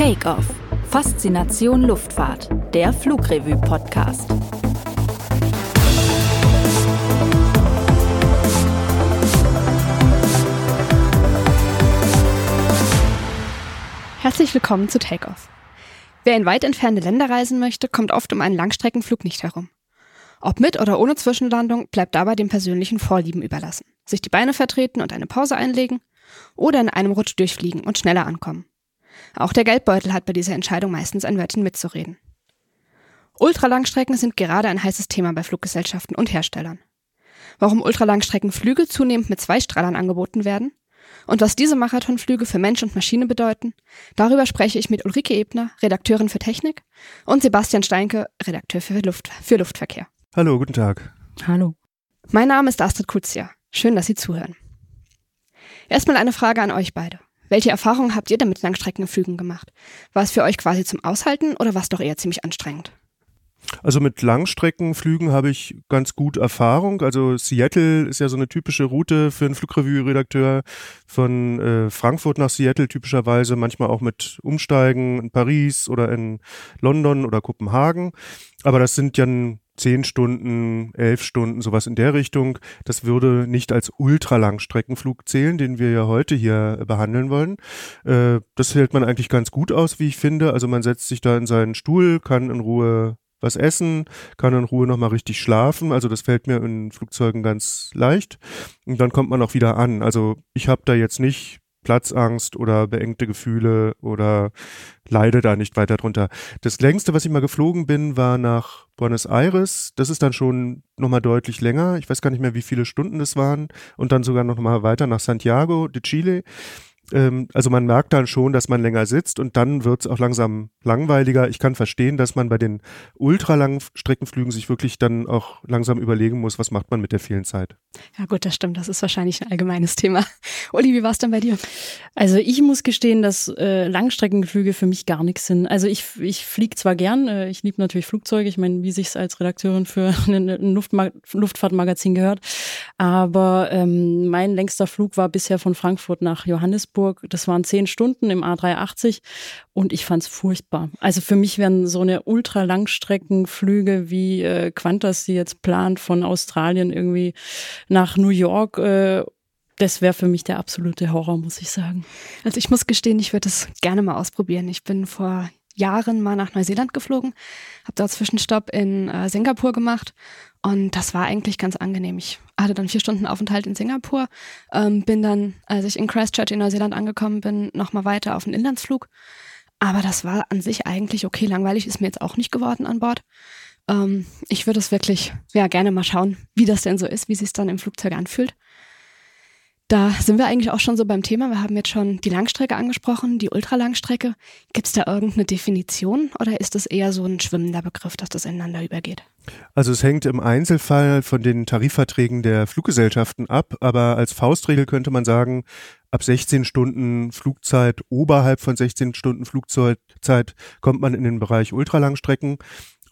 Takeoff. Faszination Luftfahrt. Der Flugrevue-Podcast. Herzlich willkommen zu Takeoff. Wer in weit entfernte Länder reisen möchte, kommt oft um einen Langstreckenflug nicht herum. Ob mit oder ohne Zwischenlandung bleibt dabei dem persönlichen Vorlieben überlassen. Sich die Beine vertreten und eine Pause einlegen oder in einem Rutsch durchfliegen und schneller ankommen. Auch der Geldbeutel hat bei dieser Entscheidung meistens ein Wörtchen mitzureden. Ultralangstrecken sind gerade ein heißes Thema bei Fluggesellschaften und Herstellern. Warum Ultralangstreckenflüge zunehmend mit zwei Strahlern angeboten werden und was diese Marathonflüge für Mensch und Maschine bedeuten, darüber spreche ich mit Ulrike Ebner, Redakteurin für Technik, und Sebastian Steinke, Redakteur für, Luft, für Luftverkehr. Hallo, guten Tag. Hallo. Mein Name ist Astrid Kuzia. Schön, dass Sie zuhören. Erstmal eine Frage an euch beide. Welche Erfahrungen habt ihr denn mit Langstreckenflügen gemacht? War es für euch quasi zum Aushalten oder war es doch eher ziemlich anstrengend? Also mit Langstreckenflügen habe ich ganz gut Erfahrung. Also Seattle ist ja so eine typische Route für einen Flugrevue-Redakteur von äh, Frankfurt nach Seattle typischerweise, manchmal auch mit Umsteigen in Paris oder in London oder Kopenhagen. Aber das sind ja zehn Stunden, elf Stunden, sowas in der Richtung. Das würde nicht als Ultralangstreckenflug zählen, den wir ja heute hier behandeln wollen. Äh, das hält man eigentlich ganz gut aus, wie ich finde. Also man setzt sich da in seinen Stuhl, kann in Ruhe was essen, kann in Ruhe nochmal richtig schlafen. Also das fällt mir in Flugzeugen ganz leicht. Und dann kommt man auch wieder an. Also ich habe da jetzt nicht Platzangst oder beengte Gefühle oder leide da nicht weiter drunter. Das längste, was ich mal geflogen bin, war nach Buenos Aires. Das ist dann schon nochmal deutlich länger. Ich weiß gar nicht mehr, wie viele Stunden das waren. Und dann sogar nochmal weiter nach Santiago de Chile ähm, also man merkt dann schon, dass man länger sitzt und dann wird es auch langsam langweiliger. Ich kann verstehen, dass man bei den ultralangen Streckenflügen sich wirklich dann auch langsam überlegen muss, was macht man mit der vielen Zeit. Ja gut, das stimmt. Das ist wahrscheinlich ein allgemeines Thema. Uli, wie war es denn bei dir? Also ich muss gestehen, dass äh, Langstreckenflüge für mich gar nichts sind. Also ich, ich fliege zwar gern, äh, ich liebe natürlich Flugzeuge, ich meine, wie sich es als Redakteurin für ein Luftma Luftfahrtmagazin gehört, aber ähm, mein längster Flug war bisher von Frankfurt nach Johannesburg Augsburg. Das waren zehn Stunden im A380 und ich fand es furchtbar. Also für mich wären so eine Ultralangstreckenflüge wie äh, Qantas, die jetzt plant von Australien irgendwie nach New York. Äh, das wäre für mich der absolute Horror, muss ich sagen. Also ich muss gestehen, ich würde das gerne mal ausprobieren. Ich bin vor Jahren mal nach Neuseeland geflogen, habe dort Zwischenstopp in äh, Singapur gemacht und das war eigentlich ganz angenehm. Ich hatte dann vier Stunden Aufenthalt in Singapur, ähm, bin dann, als ich in Christchurch in Neuseeland angekommen bin, nochmal weiter auf einen Inlandsflug. Aber das war an sich eigentlich okay. Langweilig ist mir jetzt auch nicht geworden an Bord. Ähm, ich würde es wirklich, ja, gerne mal schauen, wie das denn so ist, wie sich es dann im Flugzeug anfühlt. Da sind wir eigentlich auch schon so beim Thema. Wir haben jetzt schon die Langstrecke angesprochen, die Ultralangstrecke. Gibt es da irgendeine Definition oder ist das eher so ein schwimmender Begriff, dass das ineinander übergeht? Also es hängt im Einzelfall von den Tarifverträgen der Fluggesellschaften ab, aber als Faustregel könnte man sagen, ab 16 Stunden Flugzeit, oberhalb von 16 Stunden Flugzeit kommt man in den Bereich Ultralangstrecken.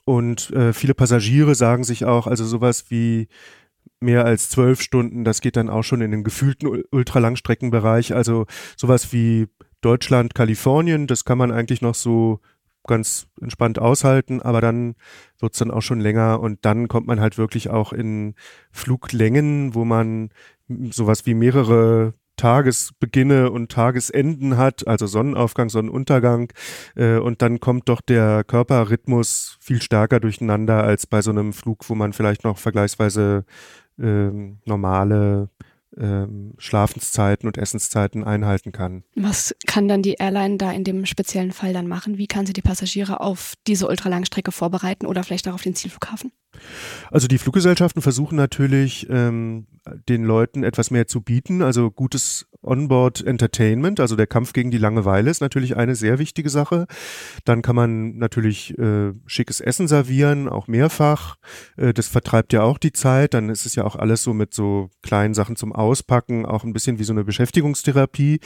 Und äh, viele Passagiere sagen sich auch, also sowas wie mehr als zwölf Stunden, das geht dann auch schon in den gefühlten Ultralangstreckenbereich. Also sowas wie Deutschland, Kalifornien, das kann man eigentlich noch so ganz entspannt aushalten, aber dann wird's dann auch schon länger und dann kommt man halt wirklich auch in Fluglängen, wo man sowas wie mehrere Tagesbeginne und Tagesenden hat, also Sonnenaufgang, Sonnenuntergang. Äh, und dann kommt doch der Körperrhythmus viel stärker durcheinander als bei so einem Flug, wo man vielleicht noch vergleichsweise ähm, normale ähm, Schlafenszeiten und Essenszeiten einhalten kann. Was kann dann die Airline da in dem speziellen Fall dann machen? Wie kann sie die Passagiere auf diese Ultralangstrecke vorbereiten oder vielleicht auch auf den Zielflughafen? Also die Fluggesellschaften versuchen natürlich, ähm, den Leuten etwas mehr zu bieten. Also gutes Onboard Entertainment, also der Kampf gegen die Langeweile ist natürlich eine sehr wichtige Sache. Dann kann man natürlich äh, schickes Essen servieren, auch mehrfach. Äh, das vertreibt ja auch die Zeit. Dann ist es ja auch alles so mit so kleinen Sachen zum Auspacken, auch ein bisschen wie so eine Beschäftigungstherapie.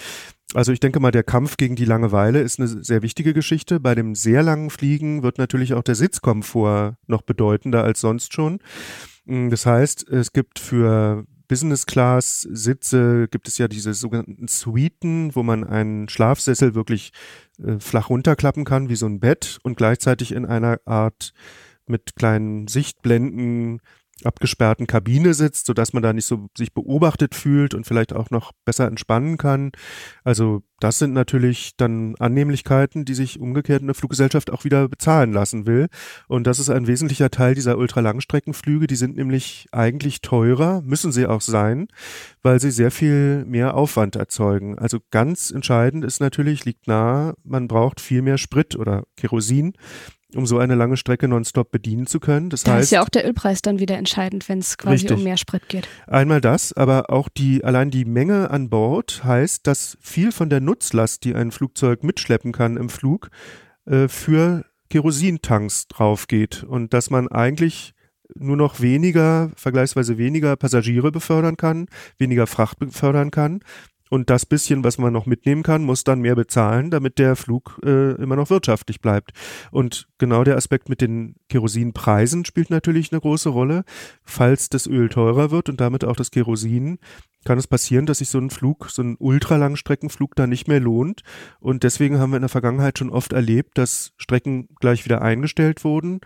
Also ich denke mal, der Kampf gegen die Langeweile ist eine sehr wichtige Geschichte. Bei dem sehr langen Fliegen wird natürlich auch der Sitzkomfort noch bedeutender als sonst schon. Mm, das heißt, es gibt für Business-Class-Sitze gibt es ja diese sogenannten Suiten, wo man einen Schlafsessel wirklich äh, flach runterklappen kann, wie so ein Bett und gleichzeitig in einer Art mit kleinen Sichtblenden abgesperrten Kabine sitzt, sodass man da nicht so sich beobachtet fühlt und vielleicht auch noch besser entspannen kann. Also das sind natürlich dann Annehmlichkeiten, die sich umgekehrt eine Fluggesellschaft auch wieder bezahlen lassen will. Und das ist ein wesentlicher Teil dieser Ultralangstreckenflüge. Die sind nämlich eigentlich teurer, müssen sie auch sein, weil sie sehr viel mehr Aufwand erzeugen. Also ganz entscheidend ist natürlich, liegt nahe, man braucht viel mehr Sprit oder Kerosin um so eine lange Strecke nonstop bedienen zu können. Das da heißt, ist ja auch der Ölpreis dann wieder entscheidend, wenn es quasi Richtig. um mehr Sprit geht. Einmal das, aber auch die, allein die Menge an Bord heißt, dass viel von der Nutzlast, die ein Flugzeug mitschleppen kann im Flug, äh, für Kerosintanks draufgeht und dass man eigentlich nur noch weniger, vergleichsweise weniger Passagiere befördern kann, weniger Fracht befördern kann. Und das bisschen, was man noch mitnehmen kann, muss dann mehr bezahlen, damit der Flug äh, immer noch wirtschaftlich bleibt. Und genau der Aspekt mit den Kerosinpreisen spielt natürlich eine große Rolle. Falls das Öl teurer wird und damit auch das Kerosin, kann es passieren, dass sich so ein Flug, so ein Ultralangstreckenflug da nicht mehr lohnt. Und deswegen haben wir in der Vergangenheit schon oft erlebt, dass Strecken gleich wieder eingestellt wurden,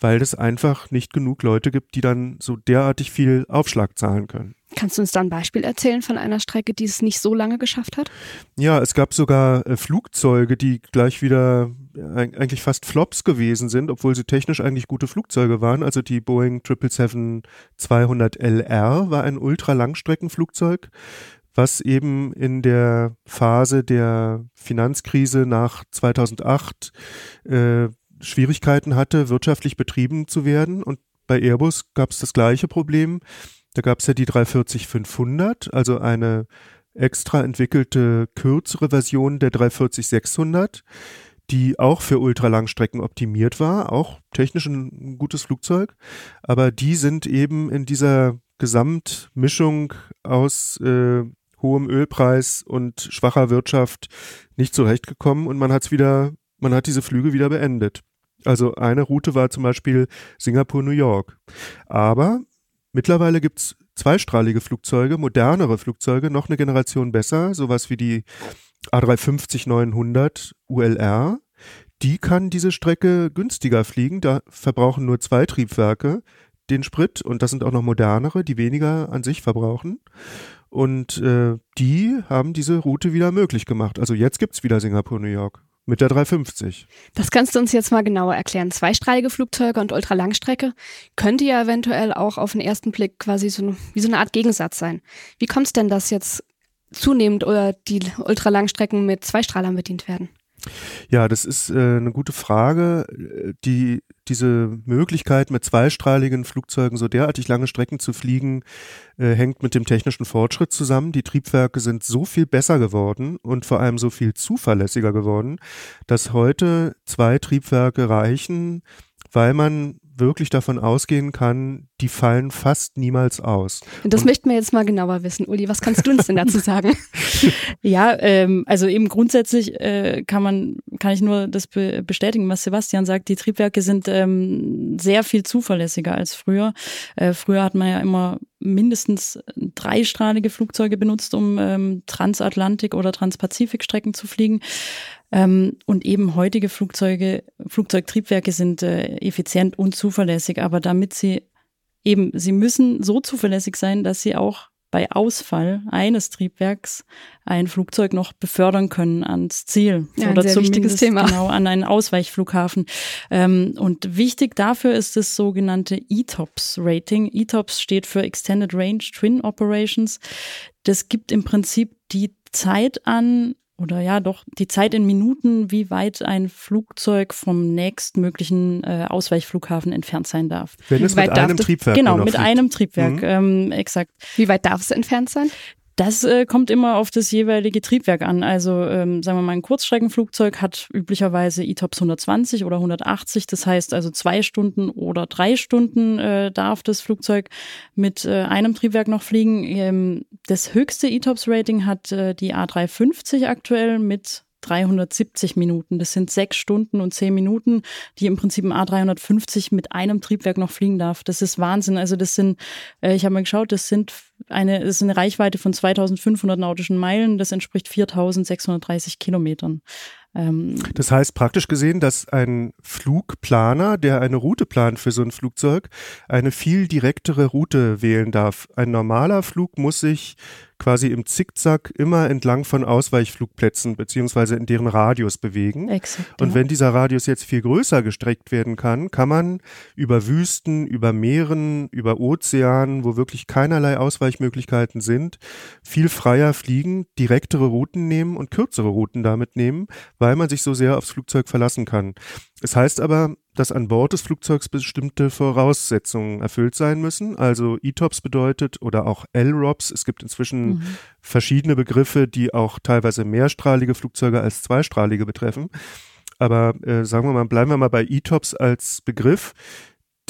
weil es einfach nicht genug Leute gibt, die dann so derartig viel Aufschlag zahlen können. Kannst du uns da ein Beispiel erzählen von einer Strecke, die es nicht so lange geschafft hat? Ja, es gab sogar äh, Flugzeuge, die gleich wieder äh, eigentlich fast Flops gewesen sind, obwohl sie technisch eigentlich gute Flugzeuge waren. Also die Boeing 777-200LR war ein Ultralangstreckenflugzeug, was eben in der Phase der Finanzkrise nach 2008 äh, Schwierigkeiten hatte, wirtschaftlich betrieben zu werden. Und bei Airbus gab es das gleiche Problem. Da gab es ja die 340-500, also eine extra entwickelte kürzere Version der 340-600, die auch für Ultralangstrecken optimiert war, auch technisch ein gutes Flugzeug, aber die sind eben in dieser Gesamtmischung aus äh, hohem Ölpreis und schwacher Wirtschaft nicht zurechtgekommen und man hat's wieder, man hat diese Flüge wieder beendet. Also eine Route war zum Beispiel Singapur-New York. Aber Mittlerweile gibt's zweistrahlige Flugzeuge, modernere Flugzeuge, noch eine Generation besser, sowas wie die A350-900 ULR. Die kann diese Strecke günstiger fliegen, da verbrauchen nur zwei Triebwerke den Sprit und das sind auch noch modernere, die weniger an sich verbrauchen. Und äh, die haben diese Route wieder möglich gemacht. Also jetzt gibt's wieder Singapur-New York mit der 350. Das kannst du uns jetzt mal genauer erklären. Zweistrahlige Flugzeuge und Ultralangstrecke könnte ja eventuell auch auf den ersten Blick quasi so, wie so eine Art Gegensatz sein. Wie kommt es denn, dass jetzt zunehmend oder die Ultralangstrecken mit Zweistrahlern bedient werden? Ja, das ist äh, eine gute Frage. Die, diese Möglichkeit, mit zweistrahligen Flugzeugen so derartig lange Strecken zu fliegen, äh, hängt mit dem technischen Fortschritt zusammen. Die Triebwerke sind so viel besser geworden und vor allem so viel zuverlässiger geworden, dass heute zwei Triebwerke reichen, weil man wirklich davon ausgehen kann, die fallen fast niemals aus. Das Und möchten wir jetzt mal genauer wissen. Uli, was kannst du uns denn dazu sagen? Ja, ähm, also eben grundsätzlich äh, kann man, kann ich nur das be bestätigen, was Sebastian sagt. Die Triebwerke sind ähm, sehr viel zuverlässiger als früher. Äh, früher hat man ja immer mindestens dreistrahlige Flugzeuge benutzt, um ähm, Transatlantik- oder Transpazifikstrecken zu fliegen. Ähm, und eben heutige Flugzeuge, Flugzeugtriebwerke sind äh, effizient und zuverlässig, aber damit sie eben, sie müssen so zuverlässig sein, dass sie auch bei Ausfall eines Triebwerks ein Flugzeug noch befördern können ans Ziel Ja, oder zumindest Thema. genau an einen Ausweichflughafen. Ähm, und wichtig dafür ist das sogenannte ETOPS-Rating. ETOPS steht für Extended Range Twin Operations. Das gibt im Prinzip die Zeit an, oder ja, doch die Zeit in Minuten, wie weit ein Flugzeug vom nächstmöglichen äh, Ausweichflughafen entfernt sein darf. wenn es Wie weit mit darf einem Triebwerk genau, mit fliegt. einem Triebwerk, Mhm. ähm, exakt. Wie weit darf es entfernt sein? Das äh, kommt immer auf das jeweilige Triebwerk an. Also ähm, sagen wir mal, ein Kurzstreckenflugzeug hat üblicherweise ETOPS 120 oder 180. Das heißt also zwei Stunden oder drei Stunden äh, darf das Flugzeug mit äh, einem Triebwerk noch fliegen. Ähm, das höchste ETOPS-Rating hat äh, die A350 aktuell mit 370 Minuten. Das sind sechs Stunden und zehn Minuten, die im Prinzip ein A350 mit einem Triebwerk noch fliegen darf. Das ist Wahnsinn. Also das sind, äh, ich habe mal geschaut, das sind eine, das ist eine Reichweite von 2500 nautischen Meilen. Das entspricht 4630 Kilometern. Ähm, das heißt praktisch gesehen, dass ein Flugplaner, der eine Route plant für so ein Flugzeug, eine viel direktere Route wählen darf. Ein normaler Flug muss sich quasi im Zickzack immer entlang von Ausweichflugplätzen beziehungsweise in deren Radius bewegen. Exakt, Und ja. wenn dieser Radius jetzt viel größer gestreckt werden kann, kann man über Wüsten, über Meeren, über Ozeanen, wo wirklich keinerlei Ausweichmöglichkeiten sind, viel freier fliegen, direktere Routen nehmen und kürzere Routen damit nehmen, weil man sich so sehr aufs Flugzeug verlassen kann. Es heißt aber, dass an Bord des Flugzeugs bestimmte Voraussetzungen erfüllt sein müssen. Also ETOPS bedeutet oder auch LROPS. Es gibt inzwischen mhm. verschiedene Begriffe, die auch teilweise mehrstrahlige Flugzeuge als zweistrahlige betreffen. Aber äh, sagen wir mal, bleiben wir mal bei ETOPS als Begriff.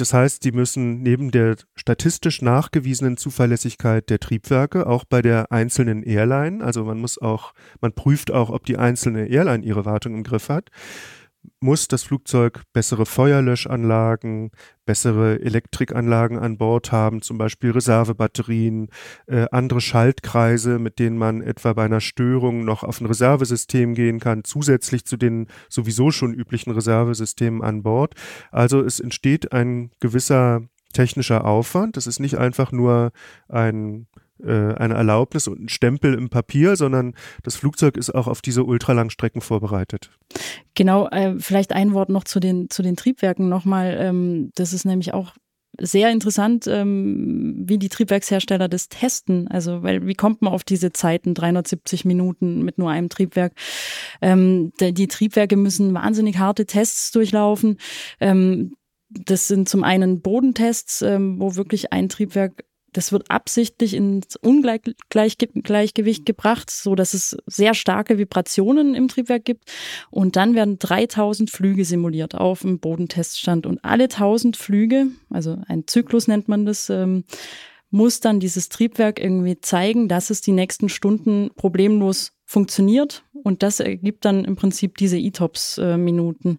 Das heißt, die müssen neben der statistisch nachgewiesenen Zuverlässigkeit der Triebwerke auch bei der einzelnen Airline, also man muss auch, man prüft auch, ob die einzelne Airline ihre Wartung im Griff hat, muss das Flugzeug bessere Feuerlöschanlagen, bessere Elektrikanlagen an Bord haben, zum Beispiel Reservebatterien, äh, andere Schaltkreise, mit denen man etwa bei einer Störung noch auf ein Reservesystem gehen kann, zusätzlich zu den sowieso schon üblichen Reservesystemen an Bord. Also es entsteht ein gewisser technischer Aufwand. Es ist nicht einfach nur ein eine Erlaubnis und ein Stempel im Papier, sondern das Flugzeug ist auch auf diese Ultralangstrecken vorbereitet. Genau, äh, vielleicht ein Wort noch zu den, zu den Triebwerken nochmal. Ähm, das ist nämlich auch sehr interessant, ähm, wie die Triebwerkshersteller das testen. Also, weil wie kommt man auf diese Zeiten, 370 Minuten mit nur einem Triebwerk? Ähm, die, die Triebwerke müssen wahnsinnig harte Tests durchlaufen. Ähm, das sind zum einen Bodentests, ähm, wo wirklich ein Triebwerk das wird absichtlich ins Ungleichgewicht gebracht, so dass es sehr starke Vibrationen im Triebwerk gibt. Und dann werden 3000 Flüge simuliert auf dem Bodenteststand. Und alle 1000 Flüge, also ein Zyklus nennt man das, ähm, muss dann dieses Triebwerk irgendwie zeigen, dass es die nächsten Stunden problemlos funktioniert. Und das ergibt dann im Prinzip diese ETOPS-Minuten.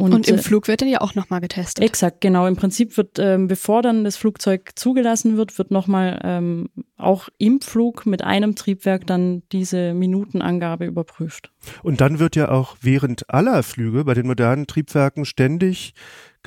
Und, und, im äh, Flug wird dann ja auch nochmal getestet. Exakt, genau. Im Prinzip wird, ähm, bevor dann das Flugzeug zugelassen wird, wird nochmal ähm, auch im Flug mit einem Triebwerk dann diese Minutenangabe überprüft. Und dann wird ja auch während aller Flüge bei den modernen Triebwerken ständig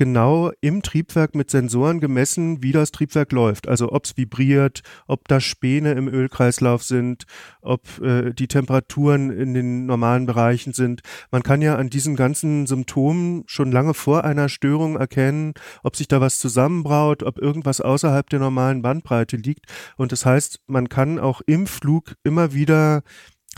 genau im Triebwerk mit Sensoren gemessen, wie das Triebwerk läuft. Also ob es vibriert, ob da Späne im Ölkreislauf sind, ob äh, die Temperaturen in den normalen Bereichen sind. Man kann ja an diesen ganzen Symptomen schon lange vor einer Störung erkennen, ob sich da was zusammenbraut, ob irgendwas außerhalb der normalen Bandbreite liegt. Und das heißt, man kann auch im Flug immer wieder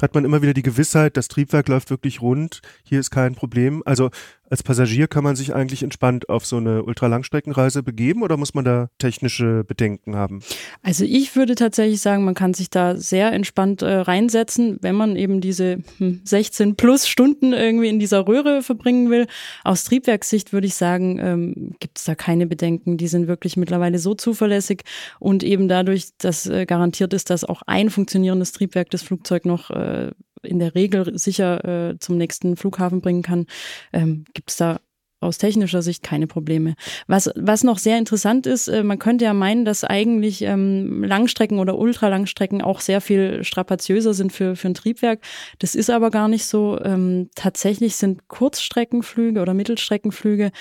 hat man immer wieder die Gewissheit, das Triebwerk läuft wirklich rund, hier ist kein Problem. Also als Passagier kann man sich eigentlich entspannt auf so eine Ultralangstreckenreise begeben oder muss man da technische Bedenken haben? Also ich würde tatsächlich sagen, man kann sich da sehr entspannt äh, reinsetzen, wenn man eben diese hm, 16 plus Stunden irgendwie in dieser Röhre verbringen will. Aus Triebwerkssicht würde ich sagen, ähm, gibt es da keine Bedenken. Die sind wirklich mittlerweile so zuverlässig und eben dadurch, dass äh, garantiert ist, dass auch ein funktionierendes Triebwerk das Flugzeug noch äh, in der Regel sicher äh, zum nächsten Flughafen bringen kann, ähm, gibt es da aus technischer Sicht keine Probleme. Was, was noch sehr interessant ist, äh, man könnte ja meinen, dass eigentlich ähm, Langstrecken oder Ultralangstrecken auch sehr viel strapaziöser sind für, für ein Triebwerk. Das ist aber gar nicht so. Ähm, tatsächlich sind Kurzstreckenflüge oder Mittelstreckenflüge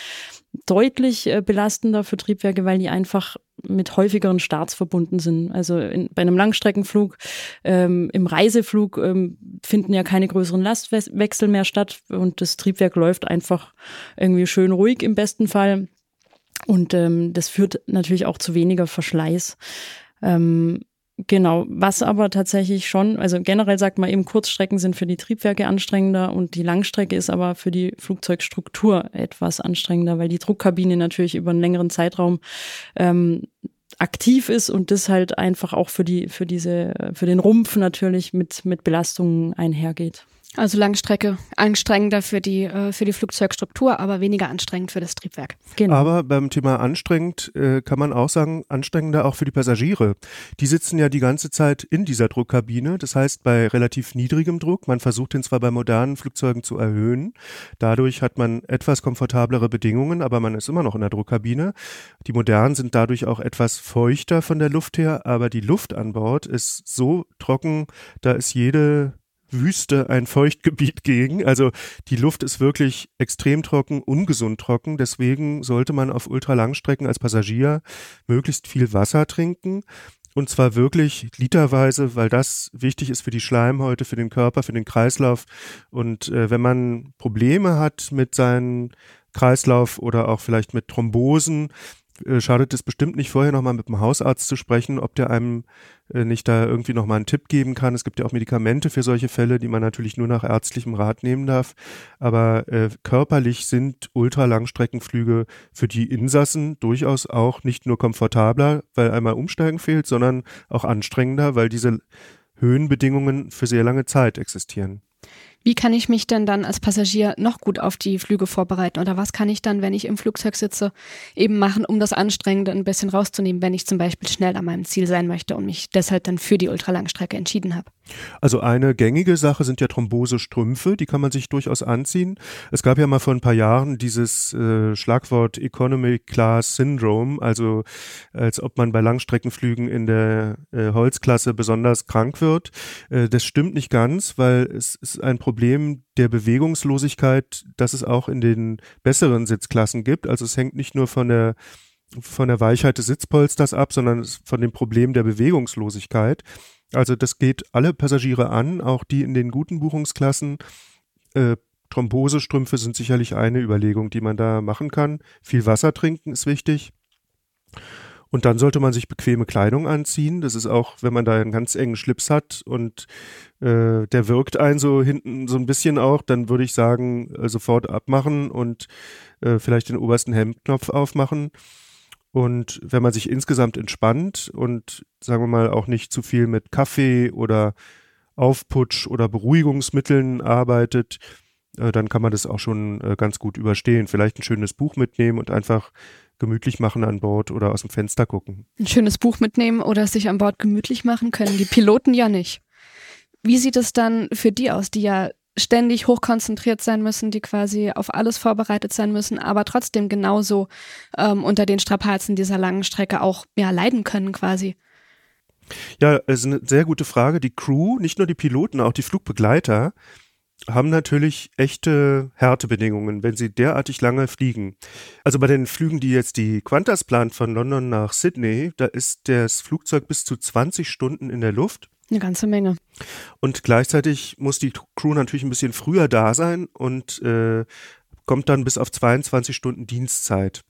deutlich äh, belastender für Triebwerke, weil die einfach mit häufigeren Starts verbunden sind. Also in, bei einem Langstreckenflug, ähm, im Reiseflug ähm, finden ja keine größeren Lastwechsel mehr statt und das Triebwerk läuft einfach irgendwie schön ruhig im besten Fall. Und ähm, das führt natürlich auch zu weniger Verschleiß. Ähm, Genau, was aber tatsächlich schon, also generell sagt man eben, Kurzstrecken sind für die Triebwerke anstrengender und die Langstrecke ist aber für die Flugzeugstruktur etwas anstrengender, weil die Druckkabine natürlich über einen längeren Zeitraum ähm, aktiv ist und das halt einfach auch für die, für diese, für den Rumpf natürlich mit, mit Belastungen einhergeht. Also Langstrecke anstrengender für die, äh, für die Flugzeugstruktur, aber weniger anstrengend für das Triebwerk. Genau. Aber beim Thema anstrengend äh, kann man auch sagen, anstrengender auch für die Passagiere. Die sitzen ja die ganze Zeit in dieser Druckkabine, das heißt bei relativ niedrigem Druck. Man versucht den zwar bei modernen Flugzeugen zu erhöhen. Dadurch hat man etwas komfortablere Bedingungen, aber man ist immer noch in der Druckkabine. Die modernen sind dadurch auch etwas feuchter von der Luft her, aber die Luft an Bord ist so trocken, da ist jede Wüste ein Feuchtgebiet gegen. Also die Luft ist wirklich extrem trocken, ungesund trocken. Deswegen sollte man auf Ultralangstrecken als Passagier möglichst viel Wasser trinken. Und zwar wirklich literweise, weil das wichtig ist für die Schleimhäute, für den Körper, für den Kreislauf. Und äh, wenn man Probleme hat mit seinem Kreislauf oder auch vielleicht mit Thrombosen, äh, schadet es bestimmt nicht, vorher nochmal mit dem Hausarzt zu sprechen, ob der einem äh, nicht da irgendwie nochmal einen Tipp geben kann. Es gibt ja auch Medikamente für solche Fälle, die man natürlich nur nach ärztlichem Rat nehmen darf. Aber äh, körperlich sind Ultralangstreckenflüge für die Insassen durchaus auch nicht nur komfortabler, weil einmal Umsteigen fehlt, sondern auch anstrengender, weil diese Höhenbedingungen für sehr lange Zeit existieren. Wie kann ich mich denn dann als Passagier noch gut auf die Flüge vorbereiten? Oder was kann ich dann, wenn ich im Flugzeug sitze, eben machen, um das Anstrengende ein bisschen rauszunehmen, wenn ich zum Beispiel schnell an meinem Ziel sein möchte und mich deshalb dann für die Ultralangstrecke entschieden habe? Also eine gängige Sache sind ja Thrombosestrümpfe, die kann man sich durchaus anziehen. Es gab ja mal vor ein paar Jahren dieses äh, Schlagwort Economy Class Syndrome, also als ob man bei Langstreckenflügen in der äh, Holzklasse besonders krank wird. Äh, das stimmt nicht ganz, weil es ist ein Problem der Bewegungslosigkeit, das es auch in den besseren Sitzklassen gibt. Also es hängt nicht nur von der von der Weichheit des Sitzpolsters ab, sondern von dem Problem der Bewegungslosigkeit. Also das geht alle Passagiere an, auch die in den guten Buchungsklassen. Äh, Thrombosestrümpfe sind sicherlich eine Überlegung, die man da machen kann. Viel Wasser trinken ist wichtig. Und dann sollte man sich bequeme Kleidung anziehen. Das ist auch, wenn man da einen ganz engen Schlips hat und äh, der wirkt einen so hinten so ein bisschen auch, dann würde ich sagen, äh, sofort abmachen und äh, vielleicht den obersten Hemdknopf aufmachen. Und wenn man sich insgesamt entspannt und sagen wir mal auch nicht zu viel mit Kaffee oder Aufputsch oder Beruhigungsmitteln arbeitet, äh, dann kann man das auch schon äh, ganz gut überstehen. Vielleicht ein schönes Buch mitnehmen und einfach gemütlich machen an Bord oder aus dem Fenster gucken. Ein schönes Buch mitnehmen oder sich an Bord gemütlich machen können die Piloten ja nicht. Wie sieht es dann für die aus, die ja ständig hochkonzentriert sein müssen, die quasi auf alles vorbereitet sein müssen, aber trotzdem genauso ähm, unter den Strapazen dieser langen Strecke auch ja, leiden können quasi. Ja, es ist eine sehr gute Frage. Die Crew, nicht nur die Piloten, auch die Flugbegleiter, haben natürlich echte Härtebedingungen, wenn sie derartig lange fliegen. Also bei den Flügen, die jetzt die Qantas plant von London nach Sydney, da ist das Flugzeug bis zu 20 Stunden in der Luft eine ganze Menge. Und gleichzeitig muss die Crew natürlich ein bisschen früher da sein und äh, kommt dann bis auf 22 Stunden Dienstzeit.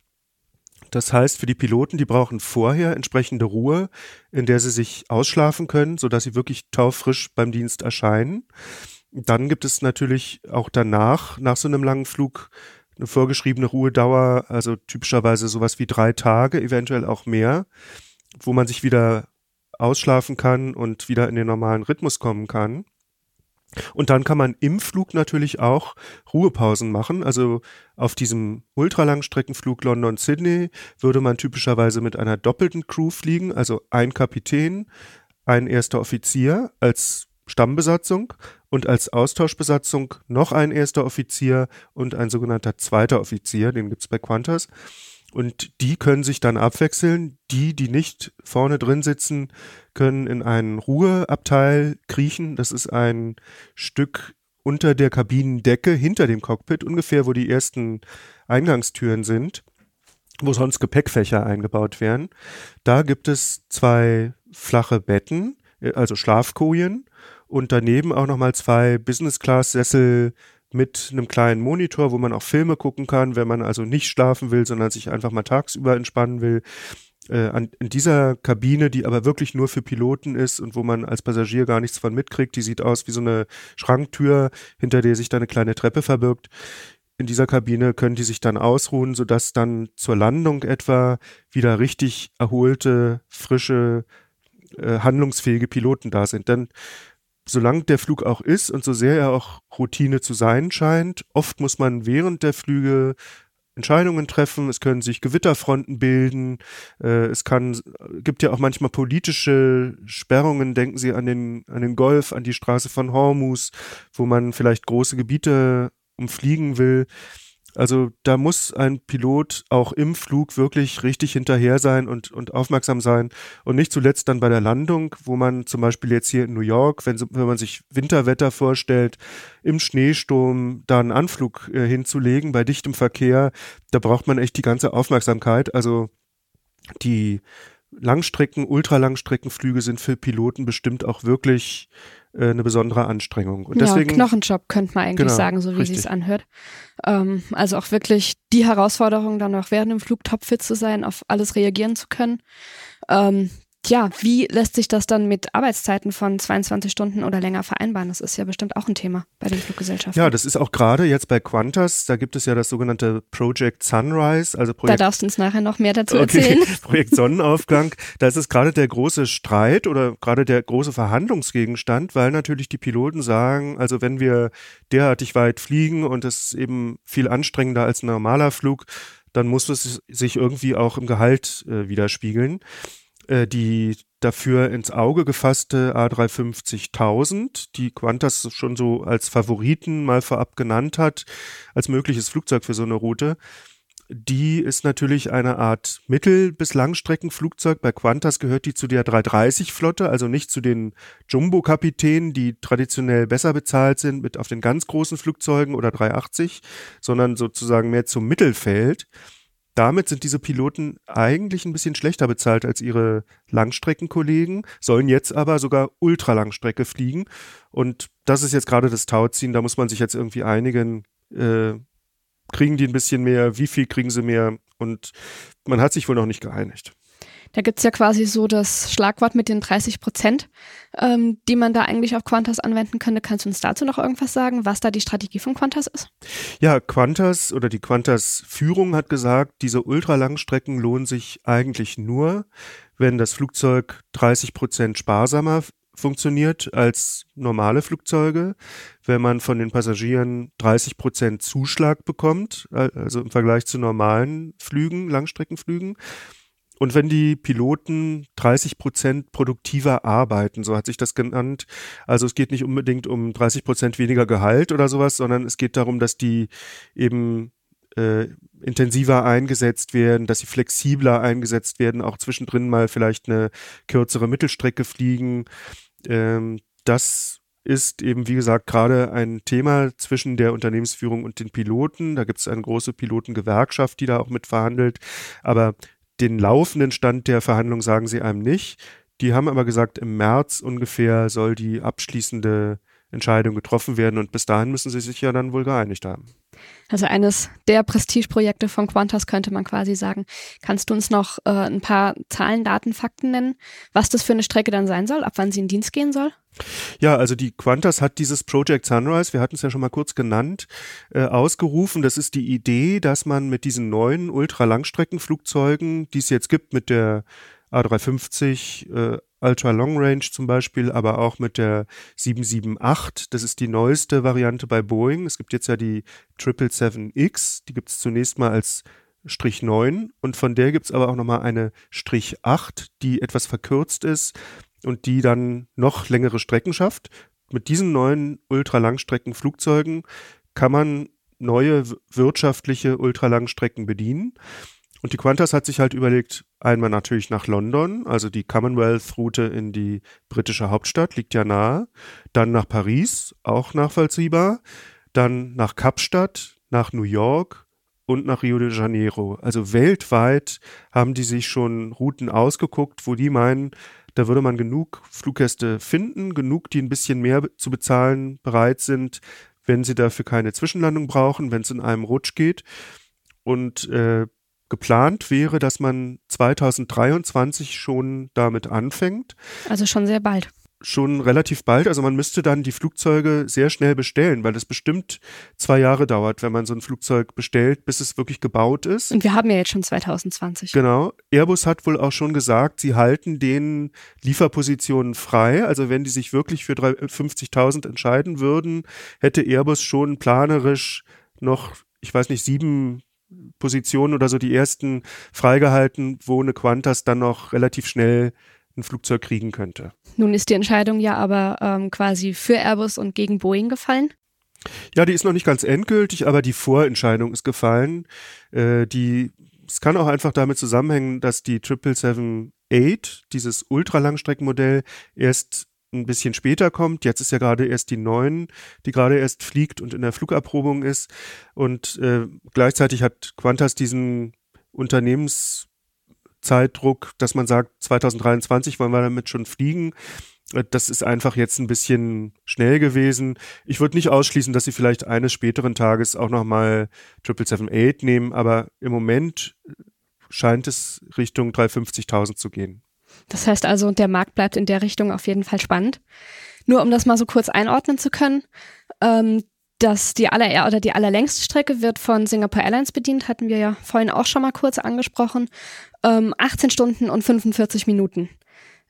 Das heißt, für die Piloten, die brauchen vorher entsprechende Ruhe, in der sie sich ausschlafen können, sodass sie wirklich taufrisch beim Dienst erscheinen. Dann gibt es natürlich auch danach, nach so einem langen Flug, eine vorgeschriebene Ruhedauer, also typischerweise sowas wie drei Tage, eventuell auch mehr, wo man sich wieder ausschlafen kann und wieder in den normalen Rhythmus kommen kann. Und dann kann man im Flug natürlich auch Ruhepausen machen. Also auf diesem Ultralangstreckenflug London-Sydney würde man typischerweise mit einer doppelten Crew fliegen, also ein Kapitän, ein erster Offizier als Stammbesatzung und als Austauschbesatzung noch ein erster Offizier und ein sogenannter zweiter Offizier, den gibt's bei Qantas. Und die können sich dann abwechseln. Die, die nicht vorne drin sitzen, können in einen Ruheabteil kriechen. Das ist ein Stück unter der Kabinendecke hinter dem Cockpit, ungefähr wo die ersten Eingangstüren sind, wo sonst Gepäckfächer eingebaut werden. Da gibt es zwei flache Betten, also Schlafkojen und daneben auch nochmal zwei Business-Class-Sessel mit einem kleinen Monitor, wo man auch Filme gucken kann, wenn man also nicht schlafen will, sondern sich einfach mal tagsüber entspannen will. Äh, an, in dieser Kabine, die aber wirklich nur für Piloten ist und wo man als Passagier gar nichts von mitkriegt, die sieht aus wie so eine Schranktür, hinter der sich da eine kleine Treppe verbirgt. In dieser Kabine können die sich dann ausruhen, sodass dann zur Landung etwa wieder richtig erholte, frische, äh, handlungsfähige Piloten da sind. Denn solange der Flug auch ist und so sehr er auch Routine zu sein scheint, oft muss man während der Flüge Entscheidungen treffen, es können sich Gewitterfronten bilden, äh, es kann, gibt ja auch manchmal politische Sperrungen, denken Sie an den, an den Golf, an die Straße von Hormus, wo man vielleicht große Gebiete umfliegen will. Also da muss ein Pilot auch im Flug wirklich richtig hinterher sein und, und aufmerksam sein. Und nicht zuletzt dann bei der Landung, wo man zum Beispiel jetzt hier in New York, wenn, wenn man sich Winterwetter vorstellt, im Schneesturm da einen Anflug äh, hinzulegen bei dichtem Verkehr, da braucht man echt die ganze Aufmerksamkeit. Also die Langstrecken, Ultralangstreckenflüge sind für Piloten bestimmt auch wirklich äh, eine besondere Anstrengung. Und deswegen, ja, Knochenjob könnte man eigentlich genau, sagen, so wie es anhört. Ähm, also auch wirklich die Herausforderung, dann auch während dem Flug topfit zu sein, auf alles reagieren zu können. Ähm, ja, wie lässt sich das dann mit Arbeitszeiten von 22 Stunden oder länger vereinbaren? Das ist ja bestimmt auch ein Thema bei den Fluggesellschaften. Ja, das ist auch gerade jetzt bei Qantas, da gibt es ja das sogenannte Project Sunrise, also Projekt. Da darfst du uns nachher noch mehr dazu erzählen. Okay, Projekt Sonnenaufgang. Da ist es gerade der große Streit oder gerade der große Verhandlungsgegenstand, weil natürlich die Piloten sagen, also wenn wir derartig weit fliegen und es ist eben viel anstrengender als ein normaler Flug, dann muss es sich irgendwie auch im Gehalt äh, widerspiegeln. Äh, die dafür ins Auge gefasste A350.000, die Qantas schon so als Favoriten mal vorab genannt hat, als mögliches Flugzeug für so eine Route. Die ist natürlich eine Art Mittel- bis Langstreckenflugzeug. Bei Qantas gehört die zu der 330-Flotte, also nicht zu den Jumbo-Kapitänen, die traditionell besser bezahlt sind mit auf den ganz großen Flugzeugen oder 380, sondern sozusagen mehr zum Mittelfeld damit sind diese Piloten eigentlich ein bisschen schlechter bezahlt als ihre Langstreckenkollegen, sollen jetzt aber sogar Ultralangstrecke fliegen. Und das ist jetzt gerade das Tauziehen, da muss man sich jetzt irgendwie einigen, äh, kriegen die ein bisschen mehr, wie viel kriegen sie mehr? Und man hat sich wohl noch nicht geeinigt. Da gibt's ja quasi so das Schlagwort mit den 30 Prozent, ähm, die man da eigentlich auf Qantas anwenden könnte. Kannst du uns dazu noch irgendwas sagen, was da die Strategie von Qantas ist? Ja, Qantas oder die Qantas-Führung hat gesagt, diese Ultralangstrecken lohnen sich eigentlich nur, wenn das Flugzeug 30 Prozent sparsamer funktioniert als normale Flugzeuge, wenn man von den Passagieren 30 Prozent Zuschlag bekommt, also im Vergleich zu normalen Flügen, Langstreckenflügen. Und wenn die Piloten 30 Prozent produktiver arbeiten, so hat sich das genannt, also es geht nicht unbedingt um 30 Prozent weniger Gehalt oder sowas, sondern es geht darum, dass die eben äh, intensiver eingesetzt werden, dass sie flexibler eingesetzt werden, auch zwischendrin mal vielleicht eine kürzere Mittelstrecke fliegen. Ähm, das ist eben, wie gesagt, gerade ein Thema zwischen der Unternehmensführung und den Piloten. Da gibt es eine große Pilotengewerkschaft, die da auch mit verhandelt. Aber den laufenden Stand der Verhandlungen sagen sie einem nicht. Die haben aber gesagt, im März ungefähr soll die abschließende Entscheidung getroffen werden und bis dahin müssen sie sich ja dann wohl geeinigt haben. Also eines der Prestigeprojekte von Qantas könnte man quasi sagen. Kannst du uns noch äh, ein paar Zahlen, Daten, Fakten nennen, was das für eine Strecke dann sein soll, ab wann sie in Dienst gehen soll? Ja, also die Qantas hat dieses Project Sunrise, wir hatten es ja schon mal kurz genannt, äh, ausgerufen. Das ist die Idee, dass man mit diesen neuen Ultralangstreckenflugzeugen, die es jetzt gibt mit der A350 äh, Ultra Long Range zum Beispiel, aber auch mit der 778. Das ist die neueste Variante bei Boeing. Es gibt jetzt ja die 777X, die gibt es zunächst mal als Strich 9 und von der gibt es aber auch nochmal eine Strich 8, die etwas verkürzt ist und die dann noch längere Strecken schafft. Mit diesen neuen Ultralangstreckenflugzeugen kann man neue wirtschaftliche Ultralangstrecken bedienen. Und die Qantas hat sich halt überlegt, einmal natürlich nach London, also die Commonwealth-Route in die britische Hauptstadt liegt ja nahe, dann nach Paris, auch nachvollziehbar, dann nach Kapstadt, nach New York und nach Rio de Janeiro. Also weltweit haben die sich schon Routen ausgeguckt, wo die meinen, da würde man genug Fluggäste finden, genug, die ein bisschen mehr zu bezahlen bereit sind, wenn sie dafür keine Zwischenlandung brauchen, wenn es in einem Rutsch geht. Und äh, geplant wäre, dass man 2023 schon damit anfängt. Also schon sehr bald. schon relativ bald. Also man müsste dann die Flugzeuge sehr schnell bestellen, weil es bestimmt zwei Jahre dauert, wenn man so ein Flugzeug bestellt, bis es wirklich gebaut ist. Und wir haben ja jetzt schon 2020. Genau. Airbus hat wohl auch schon gesagt, sie halten den Lieferpositionen frei. Also wenn die sich wirklich für 50.000 entscheiden würden, hätte Airbus schon planerisch noch, ich weiß nicht, sieben Positionen oder so die ersten freigehalten, wo eine Qantas dann noch relativ schnell ein Flugzeug kriegen könnte. Nun ist die Entscheidung ja aber ähm, quasi für Airbus und gegen Boeing gefallen. Ja, die ist noch nicht ganz endgültig, aber die Vorentscheidung ist gefallen. Äh, die, es kann auch einfach damit zusammenhängen, dass die 777-8, dieses Ultralangstreckenmodell, erst ein bisschen später kommt. Jetzt ist ja gerade erst die 9, die gerade erst fliegt und in der Flugabprobung ist. Und äh, gleichzeitig hat Qantas diesen Unternehmens Zeitdruck, dass man sagt, 2023 wollen wir damit schon fliegen. Äh, das ist einfach jetzt ein bisschen schnell gewesen. Ich würde nicht ausschließen, dass sie vielleicht eines späteren Tages auch nochmal 778 nehmen, aber im Moment scheint es Richtung 350.000 zu gehen. Das heißt also, der Markt bleibt in der Richtung auf jeden Fall spannend. Nur um das mal so kurz einordnen zu können, ähm, dass die aller oder die allerlängste Strecke wird von Singapore Airlines bedient, hatten wir ja vorhin auch schon mal kurz angesprochen. Ähm, 18 Stunden und 45 Minuten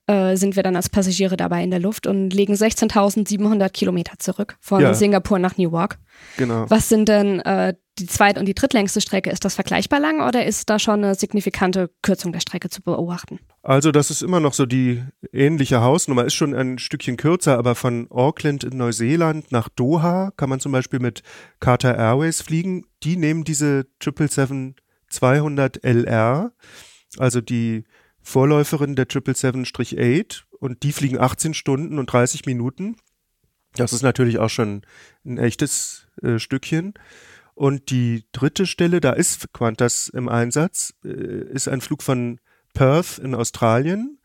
äh, sind wir dann als Passagiere dabei in der Luft und legen 16.700 Kilometer zurück von ja. Singapur nach Newark. Genau. Was sind denn äh, die zweit- und die drittlängste Strecke? Ist das vergleichbar lang oder ist da schon eine signifikante Kürzung der Strecke zu beobachten? Also das ist immer noch so die ähnliche Hausnummer, ist schon ein Stückchen kürzer, aber von Auckland in Neuseeland nach Doha kann man zum Beispiel mit Qatar Airways fliegen. Die nehmen diese 777-200 LR also die Vorläuferin der 777-8 und die fliegen 18 Stunden und 30 Minuten. Das ist natürlich auch schon ein echtes äh, Stückchen. Und die dritte Stelle, da ist Qantas im Einsatz, äh, ist ein Flug von Perth in Australien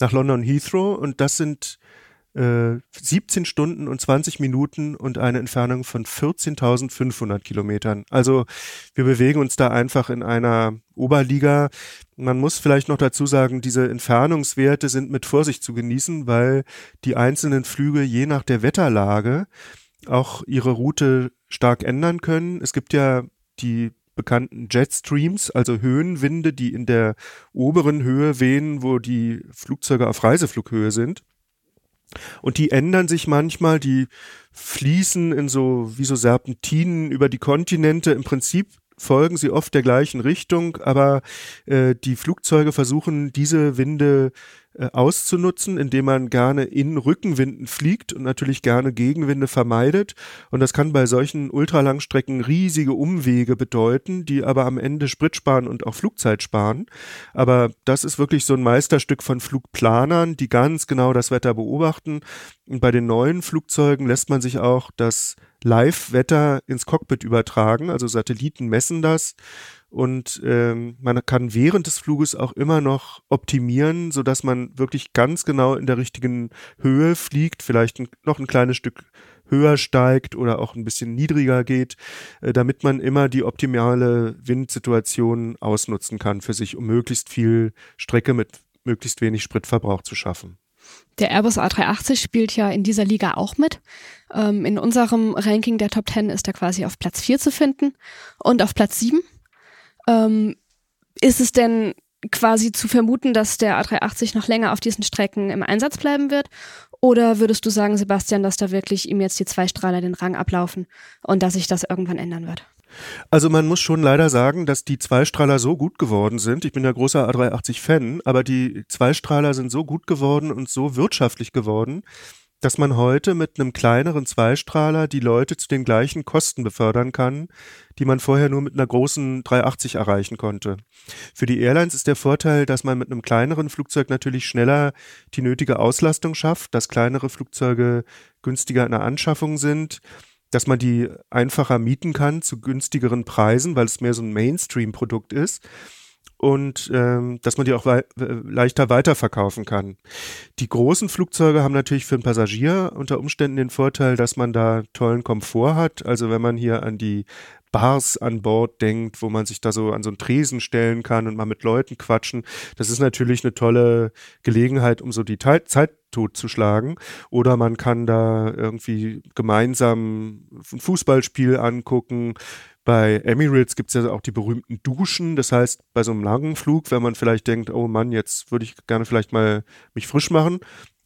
nach London Heathrow und das sind 17 äh, Stunden und 20 Minuten und eine Entfernung von 14.500 Kilometern. Also wir bewegen uns da einfach in einer Oberliga. Man muss vielleicht noch dazu sagen, diese Entfernungswerte sind mit Vorsicht zu genießen, weil die einzelnen Flüge je nach der Wetterlage auch ihre Route stark ändern können. Es gibt ja die bekannten Jetstreams, also Höhenwinde, die in der oberen Höhe wehen, wo die Flugzeuge auf Reiseflughöhe sind. Und die ändern sich manchmal, die fließen in so, wie so Serpentinen über die Kontinente. Im Prinzip folgen sie oft der gleichen Richtung, aber äh, die Flugzeuge versuchen diese Winde auszunutzen, indem man gerne in Rückenwinden fliegt und natürlich gerne Gegenwinde vermeidet. Und das kann bei solchen Ultralangstrecken riesige Umwege bedeuten, die aber am Ende Sprit sparen und auch Flugzeit sparen. Aber das ist wirklich so ein Meisterstück von Flugplanern, die ganz genau das Wetter beobachten. Und bei den neuen Flugzeugen lässt man sich auch das Live-Wetter ins Cockpit übertragen. Also Satelliten messen das und ähm, man kann während des Fluges auch immer noch optimieren, so dass man wirklich ganz genau in der richtigen Höhe fliegt, vielleicht noch ein kleines Stück höher steigt oder auch ein bisschen niedriger geht, äh, damit man immer die optimale Windsituation ausnutzen kann für sich, um möglichst viel Strecke mit möglichst wenig Spritverbrauch zu schaffen. Der Airbus A380 spielt ja in dieser Liga auch mit. Ähm, in unserem Ranking der Top 10 ist er quasi auf Platz 4 zu finden und auf Platz 7 ähm, ist es denn quasi zu vermuten, dass der A380 noch länger auf diesen Strecken im Einsatz bleiben wird? Oder würdest du sagen, Sebastian, dass da wirklich ihm jetzt die zwei Strahler den Rang ablaufen und dass sich das irgendwann ändern wird? Also man muss schon leider sagen, dass die Zweistrahler so gut geworden sind. Ich bin ja großer A380-Fan, aber die Zweistrahler sind so gut geworden und so wirtschaftlich geworden, dass man heute mit einem kleineren Zweistrahler die Leute zu den gleichen Kosten befördern kann, die man vorher nur mit einer großen 380 erreichen konnte. Für die Airlines ist der Vorteil, dass man mit einem kleineren Flugzeug natürlich schneller die nötige Auslastung schafft, dass kleinere Flugzeuge günstiger in der Anschaffung sind, dass man die einfacher mieten kann zu günstigeren Preisen, weil es mehr so ein Mainstream-Produkt ist und ähm, dass man die auch wei leichter weiterverkaufen kann. Die großen Flugzeuge haben natürlich für einen Passagier unter Umständen den Vorteil, dass man da tollen Komfort hat. Also wenn man hier an die Bars an Bord denkt, wo man sich da so an so einen Tresen stellen kann und mal mit Leuten quatschen, das ist natürlich eine tolle Gelegenheit, um so die Te Zeit totzuschlagen. Oder man kann da irgendwie gemeinsam ein Fußballspiel angucken. Bei Emirates gibt es ja auch die berühmten Duschen. Das heißt, bei so einem langen Flug, wenn man vielleicht denkt, oh Mann, jetzt würde ich gerne vielleicht mal mich frisch machen,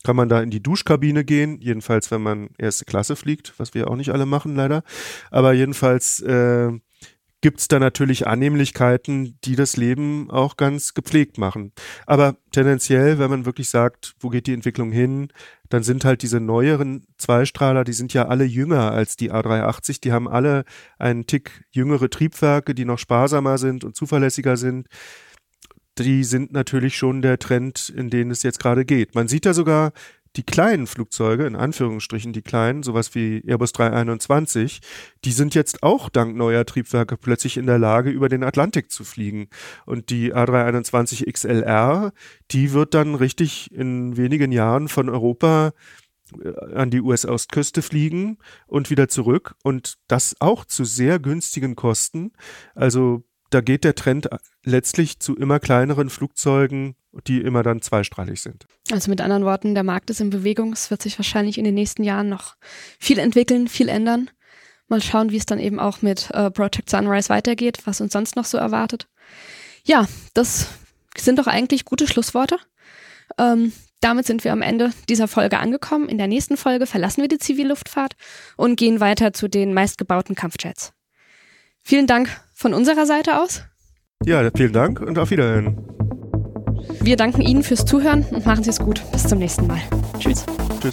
kann man da in die Duschkabine gehen. Jedenfalls, wenn man erste Klasse fliegt, was wir auch nicht alle machen, leider. Aber jedenfalls äh, gibt es da natürlich Annehmlichkeiten, die das Leben auch ganz gepflegt machen. Aber tendenziell, wenn man wirklich sagt, wo geht die Entwicklung hin, dann sind halt diese neueren Zweistrahler, die sind ja alle jünger als die A380, die haben alle einen Tick jüngere Triebwerke, die noch sparsamer sind und zuverlässiger sind. Die sind natürlich schon der Trend, in den es jetzt gerade geht. Man sieht da sogar die kleinen Flugzeuge, in Anführungsstrichen die kleinen, sowas wie Airbus 321, die sind jetzt auch dank neuer Triebwerke plötzlich in der Lage, über den Atlantik zu fliegen. Und die A321 XLR, die wird dann richtig in wenigen Jahren von Europa äh, an die US-Ostküste fliegen und wieder zurück und das auch zu sehr günstigen Kosten. Also da geht der Trend letztlich zu immer kleineren Flugzeugen, die immer dann zweistrahlig sind. Also mit anderen Worten, der Markt ist in Bewegung. Es wird sich wahrscheinlich in den nächsten Jahren noch viel entwickeln, viel ändern. Mal schauen, wie es dann eben auch mit äh, Project Sunrise weitergeht, was uns sonst noch so erwartet. Ja, das sind doch eigentlich gute Schlussworte. Ähm, damit sind wir am Ende dieser Folge angekommen. In der nächsten Folge verlassen wir die Zivilluftfahrt und gehen weiter zu den meistgebauten Kampfjets. Vielen Dank von unserer Seite aus. Ja, vielen Dank und auf Wiederhören. Wir danken Ihnen fürs Zuhören und machen Sie es gut. Bis zum nächsten Mal. Tschüss. Tschüss.